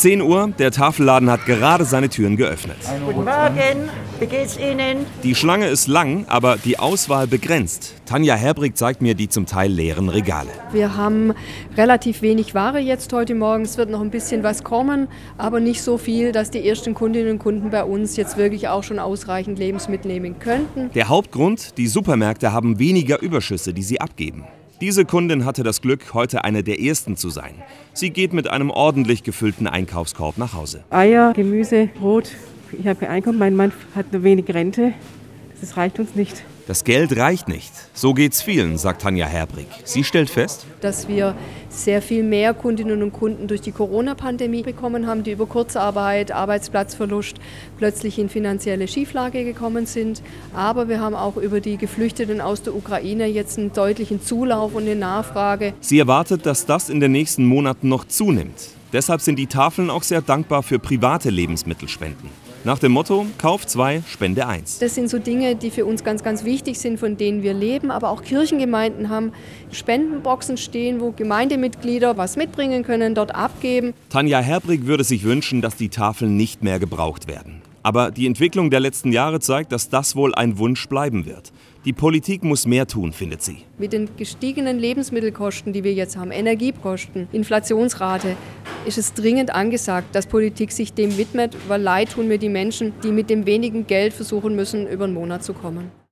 10 Uhr, der Tafelladen hat gerade seine Türen geöffnet. Guten Morgen, wie geht's Ihnen? Die Schlange ist lang, aber die Auswahl begrenzt. Tanja Herbrig zeigt mir die zum Teil leeren Regale. Wir haben relativ wenig Ware jetzt heute Morgen. Es wird noch ein bisschen was kommen, aber nicht so viel, dass die ersten Kundinnen und Kunden bei uns jetzt wirklich auch schon ausreichend Lebensmittel nehmen könnten. Der Hauptgrund, die Supermärkte haben weniger Überschüsse, die sie abgeben. Diese Kundin hatte das Glück, heute eine der ersten zu sein. Sie geht mit einem ordentlich gefüllten Einkaufskorb nach Hause. Eier, Gemüse, Brot. Ich habe Einkommen, mein Mann hat nur wenig Rente. Das reicht uns nicht. Das Geld reicht nicht. So geht's vielen, sagt Tanja Herbrig. Sie stellt fest, dass wir sehr viel mehr Kundinnen und Kunden durch die Corona-Pandemie bekommen haben, die über Kurzarbeit, Arbeitsplatzverlust plötzlich in finanzielle Schieflage gekommen sind. Aber wir haben auch über die Geflüchteten aus der Ukraine jetzt einen deutlichen Zulauf und eine Nachfrage. sie erwartet, dass das in den nächsten Monaten noch zunimmt. Deshalb sind die Tafeln auch sehr dankbar für private Lebensmittelspenden. Nach dem Motto: Kauf 2, Spende 1. Das sind so Dinge, die für uns ganz, ganz wichtig sind, von denen wir leben. Aber auch Kirchengemeinden haben Spendenboxen stehen, wo Gemeindemitglieder was mitbringen können, dort abgeben. Tanja Herbrig würde sich wünschen, dass die Tafeln nicht mehr gebraucht werden. Aber die Entwicklung der letzten Jahre zeigt, dass das wohl ein Wunsch bleiben wird. Die Politik muss mehr tun, findet sie. Mit den gestiegenen Lebensmittelkosten, die wir jetzt haben, Energiekosten, Inflationsrate, ist es dringend angesagt, dass Politik sich dem widmet, weil leid tun mir die Menschen, die mit dem wenigen Geld versuchen müssen, über den Monat zu kommen.